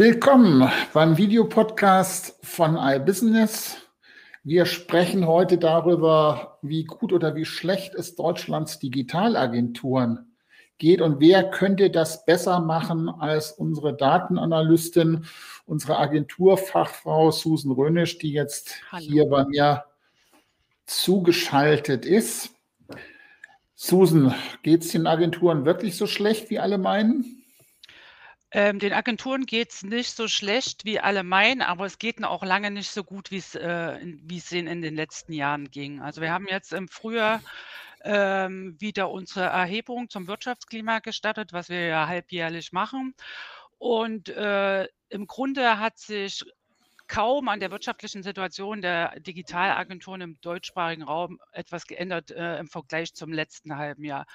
Willkommen beim Videopodcast von iBusiness. Wir sprechen heute darüber, wie gut oder wie schlecht es Deutschlands Digitalagenturen geht und wer könnte das besser machen als unsere Datenanalystin, unsere Agenturfachfrau Susan Rönisch, die jetzt Hallo. hier bei mir zugeschaltet ist. Susan, geht es den Agenturen wirklich so schlecht, wie alle meinen? Ähm, den Agenturen geht es nicht so schlecht, wie alle meinen, aber es geht auch lange nicht so gut, wie's, äh, wie es ihnen in den letzten Jahren ging. Also wir haben jetzt im Frühjahr ähm, wieder unsere Erhebung zum Wirtschaftsklima gestartet, was wir ja halbjährlich machen. Und äh, im Grunde hat sich kaum an der wirtschaftlichen Situation der Digitalagenturen im deutschsprachigen Raum etwas geändert äh, im Vergleich zum letzten halben Jahr.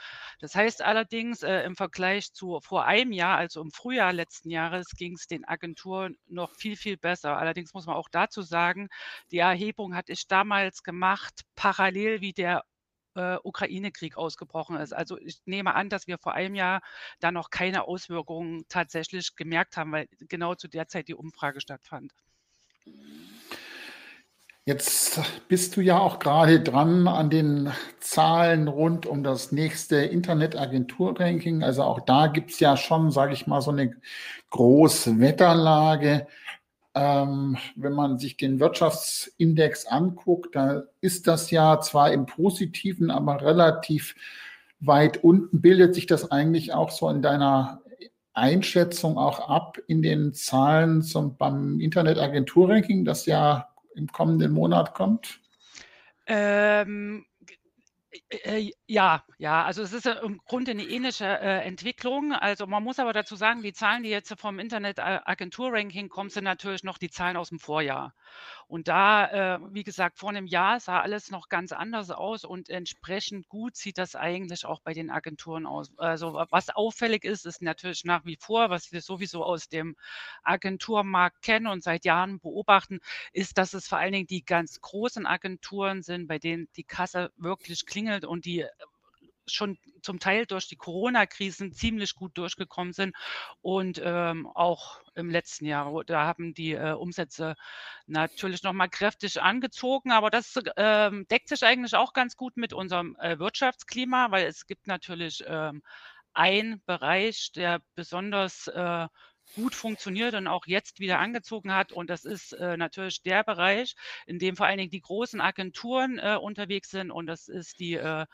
Das heißt allerdings, äh, im Vergleich zu vor einem Jahr, also im Frühjahr letzten Jahres, ging es den Agenturen noch viel, viel besser. Allerdings muss man auch dazu sagen, die Erhebung hatte ich damals gemacht, parallel wie der äh, Ukraine-Krieg ausgebrochen ist. Also ich nehme an, dass wir vor einem Jahr da noch keine Auswirkungen tatsächlich gemerkt haben, weil genau zu der Zeit die Umfrage stattfand. Jetzt bist du ja auch gerade dran an den Zahlen rund um das nächste Internetagentur-Ranking. Also auch da gibt es ja schon, sage ich mal, so eine große Wetterlage. Ähm, wenn man sich den Wirtschaftsindex anguckt, da ist das ja zwar im positiven, aber relativ weit unten. Bildet sich das eigentlich auch so in deiner Einschätzung auch ab in den Zahlen zum, beim Internetagentur-Ranking, das ja im kommenden Monat kommt? Ähm, äh, ja, ja, also es ist im Grunde eine ähnliche äh, Entwicklung. Also man muss aber dazu sagen, die Zahlen, die jetzt vom Internetagentur-Ranking kommen, sind natürlich noch die Zahlen aus dem Vorjahr. Und da, äh, wie gesagt, vor einem Jahr sah alles noch ganz anders aus und entsprechend gut sieht das eigentlich auch bei den Agenturen aus. Also was auffällig ist, ist natürlich nach wie vor, was wir sowieso aus dem Agenturmarkt kennen und seit Jahren beobachten, ist, dass es vor allen Dingen die ganz großen Agenturen sind, bei denen die Kasse wirklich klingelt und die schon zum Teil durch die Corona-Krisen ziemlich gut durchgekommen sind. Und ähm, auch im letzten Jahr, da haben die äh, Umsätze natürlich nochmal kräftig angezogen, aber das ähm, deckt sich eigentlich auch ganz gut mit unserem äh, Wirtschaftsklima, weil es gibt natürlich ähm, einen Bereich, der besonders äh, gut funktioniert und auch jetzt wieder angezogen hat. Und das ist äh, natürlich der Bereich, in dem vor allen Dingen die großen Agenturen äh, unterwegs sind. Und das ist die äh,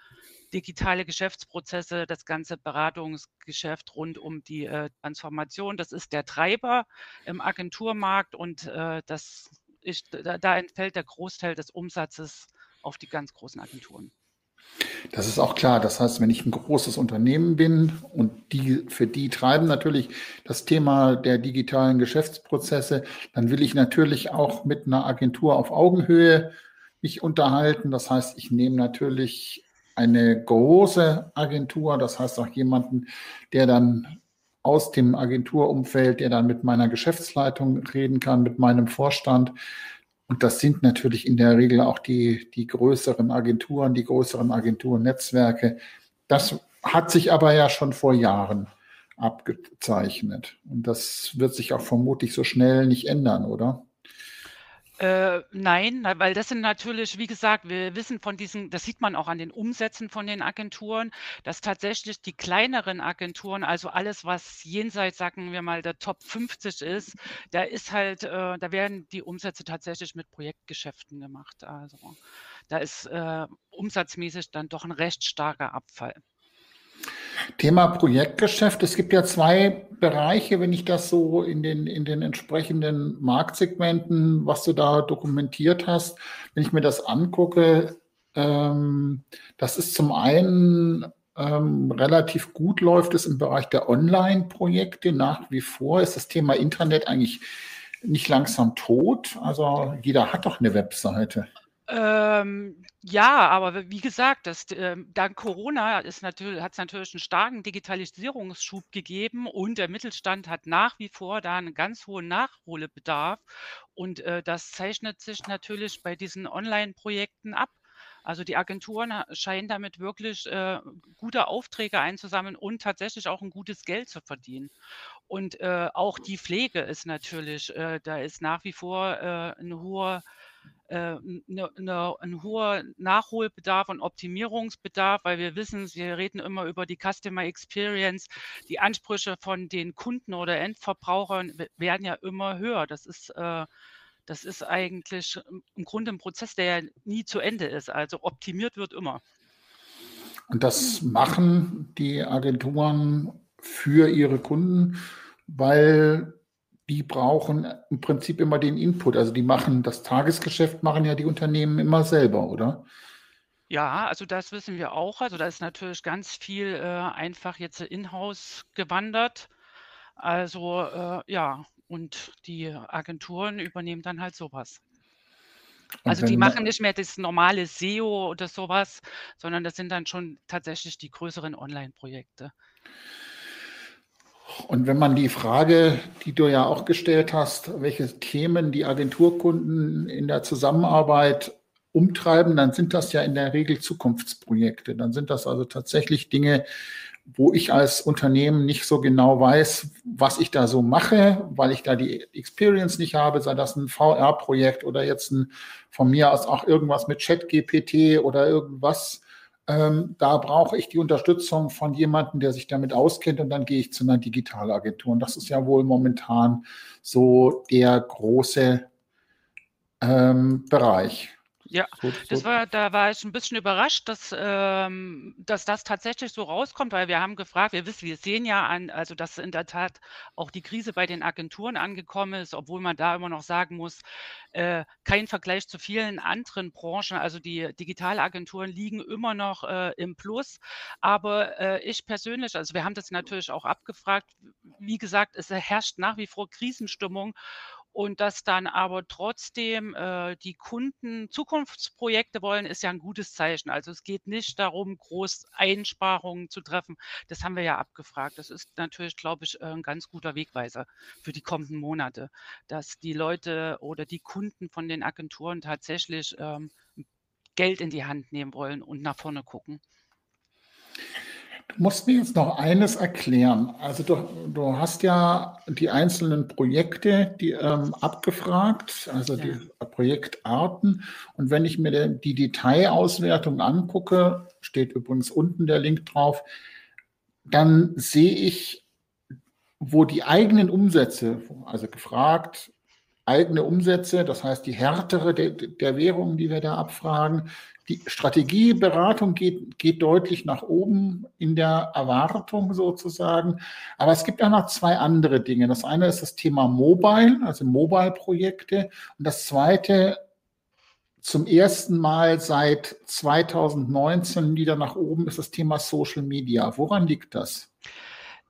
digitale Geschäftsprozesse, das ganze Beratungsgeschäft rund um die äh, Transformation. Das ist der Treiber im Agenturmarkt und äh, das ist, da, da entfällt der Großteil des Umsatzes auf die ganz großen Agenturen. Das ist auch klar. Das heißt, wenn ich ein großes Unternehmen bin und die, für die treiben natürlich das Thema der digitalen Geschäftsprozesse, dann will ich natürlich auch mit einer Agentur auf Augenhöhe mich unterhalten. Das heißt, ich nehme natürlich eine große Agentur, das heißt auch jemanden, der dann aus dem Agenturumfeld, der dann mit meiner Geschäftsleitung reden kann, mit meinem Vorstand. Und das sind natürlich in der Regel auch die, die größeren Agenturen, die größeren Agenturnetzwerke. Das hat sich aber ja schon vor Jahren abgezeichnet. Und das wird sich auch vermutlich so schnell nicht ändern, oder? Äh, nein, weil das sind natürlich, wie gesagt, wir wissen von diesen, das sieht man auch an den Umsätzen von den Agenturen, dass tatsächlich die kleineren Agenturen, also alles, was jenseits, sagen wir mal, der Top 50 ist, da ist halt, äh, da werden die Umsätze tatsächlich mit Projektgeschäften gemacht. Also da ist äh, umsatzmäßig dann doch ein recht starker Abfall. Thema Projektgeschäft. Es gibt ja zwei Bereiche, wenn ich das so in den, in den entsprechenden Marktsegmenten, was du da dokumentiert hast, wenn ich mir das angucke, ähm, das ist zum einen ähm, relativ gut läuft es im Bereich der Online-Projekte. Nach wie vor ist das Thema Internet eigentlich nicht langsam tot. Also jeder hat doch eine Webseite. Ähm, ja, aber wie gesagt, das, ähm, dank Corona hat es natürlich einen starken Digitalisierungsschub gegeben und der Mittelstand hat nach wie vor da einen ganz hohen Nachholbedarf. Und äh, das zeichnet sich natürlich bei diesen Online-Projekten ab. Also die Agenturen scheinen damit wirklich äh, gute Aufträge einzusammeln und tatsächlich auch ein gutes Geld zu verdienen. Und äh, auch die Pflege ist natürlich, äh, da ist nach wie vor äh, ein hoher äh, ne, ein hoher Nachholbedarf und Optimierungsbedarf, weil wir wissen, wir reden immer über die Customer Experience. Die Ansprüche von den Kunden oder Endverbrauchern werden ja immer höher. Das ist, äh, das ist eigentlich im Grunde ein Prozess, der ja nie zu Ende ist. Also optimiert wird immer. Und das machen die Agenturen für ihre Kunden, weil die brauchen im Prinzip immer den Input. Also die machen das Tagesgeschäft, machen ja die Unternehmen immer selber, oder? Ja, also das wissen wir auch. Also da ist natürlich ganz viel äh, einfach jetzt in-house gewandert. Also äh, ja, und die Agenturen übernehmen dann halt sowas. Also die machen nicht mehr das normale SEO oder sowas, sondern das sind dann schon tatsächlich die größeren Online-Projekte. Und wenn man die Frage, die du ja auch gestellt hast, welche Themen die Agenturkunden in der Zusammenarbeit umtreiben, dann sind das ja in der Regel Zukunftsprojekte. Dann sind das also tatsächlich Dinge, wo ich als Unternehmen nicht so genau weiß, was ich da so mache, weil ich da die Experience nicht habe, sei das ein VR-Projekt oder jetzt ein, von mir aus auch irgendwas mit Chat-GPT oder irgendwas ähm, da brauche ich die Unterstützung von jemandem, der sich damit auskennt und dann gehe ich zu einer Digitalagentur. Und das ist ja wohl momentan so der große ähm, Bereich. Ja, so, das war, da war ich ein bisschen überrascht, dass, ähm, dass das tatsächlich so rauskommt, weil wir haben gefragt, wir wissen, wir sehen ja an, also dass in der Tat auch die Krise bei den Agenturen angekommen ist, obwohl man da immer noch sagen muss, äh, kein Vergleich zu vielen anderen Branchen. Also die Digitalagenturen liegen immer noch äh, im Plus. Aber äh, ich persönlich, also wir haben das natürlich auch abgefragt, wie gesagt, es herrscht nach wie vor Krisenstimmung und dass dann aber trotzdem äh, die Kunden Zukunftsprojekte wollen, ist ja ein gutes Zeichen. Also es geht nicht darum, groß Einsparungen zu treffen. Das haben wir ja abgefragt. Das ist natürlich, glaube ich, ein ganz guter Wegweiser für die kommenden Monate, dass die Leute oder die Kunden von den Agenturen tatsächlich ähm, Geld in die Hand nehmen wollen und nach vorne gucken. Du musst mir jetzt noch eines erklären. Also du, du hast ja die einzelnen Projekte die, ähm, abgefragt, also ja. die Projektarten. Und wenn ich mir die Detailauswertung angucke, steht übrigens unten der Link drauf, dann sehe ich, wo die eigenen Umsätze, also gefragt, eigene Umsätze, das heißt die Härtere der, der Währungen, die wir da abfragen, die Strategieberatung geht, geht deutlich nach oben in der Erwartung sozusagen. Aber es gibt auch noch zwei andere Dinge. Das eine ist das Thema Mobile, also Mobile-Projekte. Und das zweite zum ersten Mal seit 2019 wieder nach oben ist das Thema Social Media. Woran liegt das?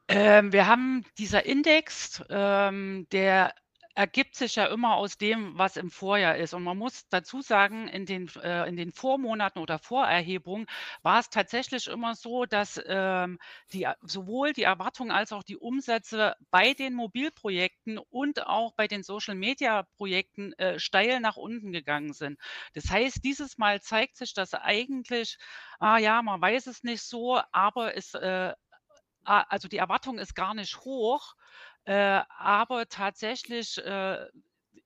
Ähm, wir haben dieser Index, ähm, der ergibt sich ja immer aus dem, was im Vorjahr ist. Und man muss dazu sagen, in den, äh, in den Vormonaten oder Vorerhebungen war es tatsächlich immer so, dass ähm, die, sowohl die Erwartungen als auch die Umsätze bei den Mobilprojekten und auch bei den Social-Media-Projekten äh, steil nach unten gegangen sind. Das heißt, dieses Mal zeigt sich, dass eigentlich, ah ja, man weiß es nicht so, aber es, äh, also die Erwartung ist gar nicht hoch. Äh, aber tatsächlich äh,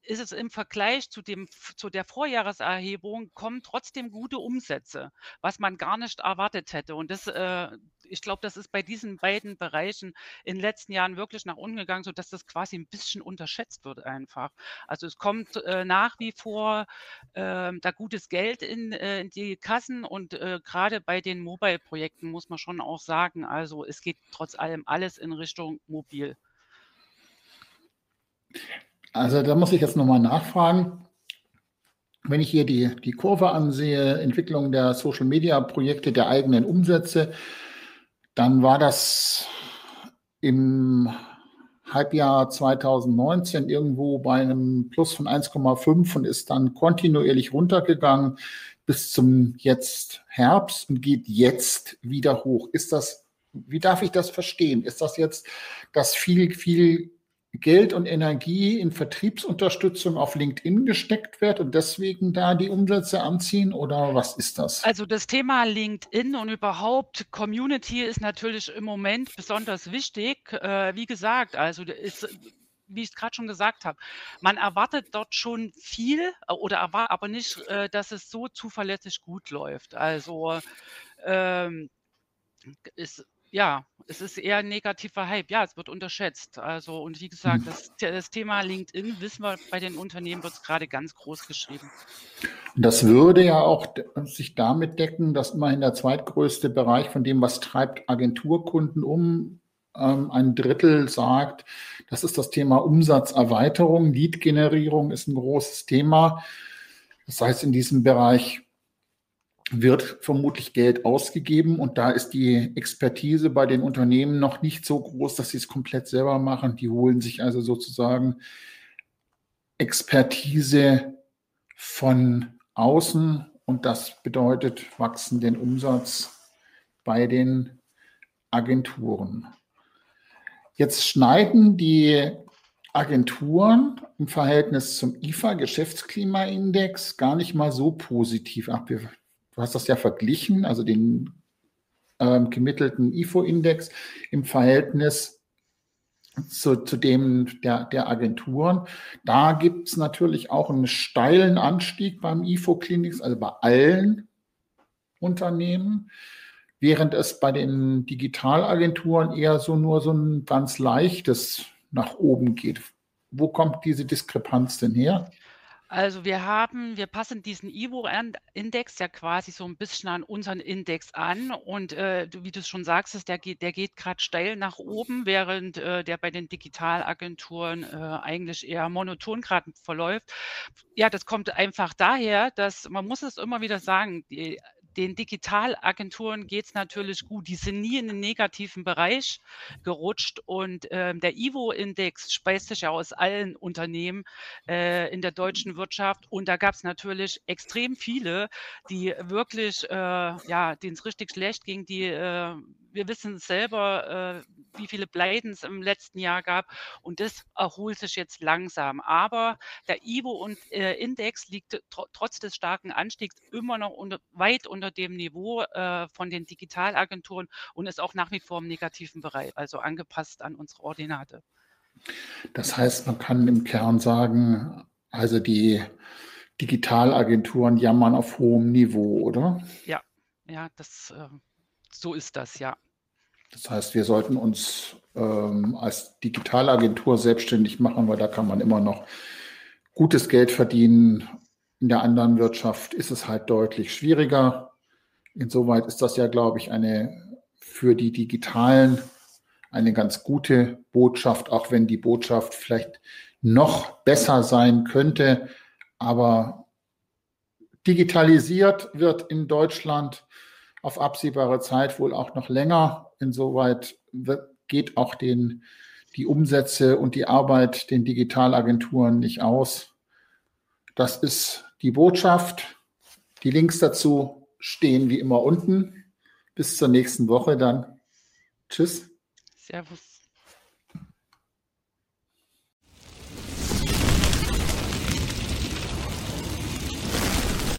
ist es im Vergleich zu, dem, zu der Vorjahreserhebung kommen trotzdem gute Umsätze, was man gar nicht erwartet hätte. Und das, äh, ich glaube, das ist bei diesen beiden Bereichen in den letzten Jahren wirklich nach unten gegangen, sodass das quasi ein bisschen unterschätzt wird einfach. Also es kommt äh, nach wie vor äh, da gutes Geld in, äh, in die Kassen und äh, gerade bei den Mobile-Projekten muss man schon auch sagen, also es geht trotz allem alles in Richtung mobil. Also da muss ich jetzt nochmal nachfragen. Wenn ich hier die, die Kurve ansehe, Entwicklung der Social-Media-Projekte, der eigenen Umsätze, dann war das im Halbjahr 2019 irgendwo bei einem Plus von 1,5 und ist dann kontinuierlich runtergegangen bis zum jetzt Herbst und geht jetzt wieder hoch. Ist das, wie darf ich das verstehen? Ist das jetzt, dass viel, viel Geld und Energie in Vertriebsunterstützung auf LinkedIn gesteckt wird und deswegen da die Umsätze anziehen oder was ist das? Also das Thema LinkedIn und überhaupt Community ist natürlich im Moment besonders wichtig. Äh, wie gesagt, also ist wie ich es gerade schon gesagt habe, man erwartet dort schon viel äh, oder erwartet aber nicht, äh, dass es so zuverlässig gut läuft. Also ähm, ist ja, es ist eher ein negativer Hype. Ja, es wird unterschätzt. Also, und wie gesagt, hm. das, das Thema LinkedIn, wissen wir, bei den Unternehmen wird es gerade ganz groß geschrieben. Das würde ja auch sich damit decken, dass immerhin der zweitgrößte Bereich von dem, was treibt Agenturkunden um, ähm, ein Drittel sagt, das ist das Thema Umsatzerweiterung. Lead-Generierung ist ein großes Thema. Das heißt, in diesem Bereich wird vermutlich Geld ausgegeben und da ist die Expertise bei den Unternehmen noch nicht so groß, dass sie es komplett selber machen. Die holen sich also sozusagen Expertise von außen und das bedeutet wachsenden Umsatz bei den Agenturen. Jetzt schneiden die Agenturen im Verhältnis zum IFA Geschäftsklimaindex gar nicht mal so positiv ab. Wir Du hast das ja verglichen, also den ähm, gemittelten IFO-Index im Verhältnis zu, zu dem der, der Agenturen. Da gibt es natürlich auch einen steilen Anstieg beim IFO-Clinics, also bei allen Unternehmen, während es bei den Digitalagenturen eher so nur so ein ganz leichtes nach oben geht. Wo kommt diese Diskrepanz denn her? Also wir haben wir passen diesen Ivo-Index ja quasi so ein bisschen an unseren Index an und, äh, wie du schon sagst, der geht der geht grad steil nach oben, während, äh, der bei den Digitalagenturen, äh, eigentlich eher monoton gerade verläuft. Ja, das kommt einfach daher, dass man muss es immer wieder sagen, die den Digitalagenturen geht es natürlich gut. Die sind nie in den negativen Bereich gerutscht und äh, der IVO-Index speist sich ja aus allen Unternehmen äh, in der deutschen Wirtschaft und da gab es natürlich extrem viele, die wirklich, äh, ja, denen es richtig schlecht ging, die äh, wir wissen selber, äh, wie viele Pleiten es im letzten Jahr gab und das erholt sich jetzt langsam. Aber der IVO-Index äh, liegt tr trotz des starken Anstiegs immer noch unter, weit unter dem Niveau äh, von den Digitalagenturen und ist auch nach wie vor im negativen Bereich, also angepasst an unsere Ordinate. Das heißt, man kann im Kern sagen, also die Digitalagenturen jammern auf hohem Niveau, oder? Ja, ja, das, äh, so ist das, ja. Das heißt, wir sollten uns ähm, als Digitalagentur selbstständig machen, weil da kann man immer noch gutes Geld verdienen. In der anderen Wirtschaft ist es halt deutlich schwieriger. Insoweit ist das ja, glaube ich, eine für die Digitalen eine ganz gute Botschaft, auch wenn die Botschaft vielleicht noch besser sein könnte. Aber digitalisiert wird in Deutschland auf absehbare Zeit wohl auch noch länger. Insoweit geht auch den, die Umsätze und die Arbeit den Digitalagenturen nicht aus. Das ist die Botschaft. Die Links dazu stehen wie immer unten. Bis zur nächsten Woche dann. Tschüss. Servus.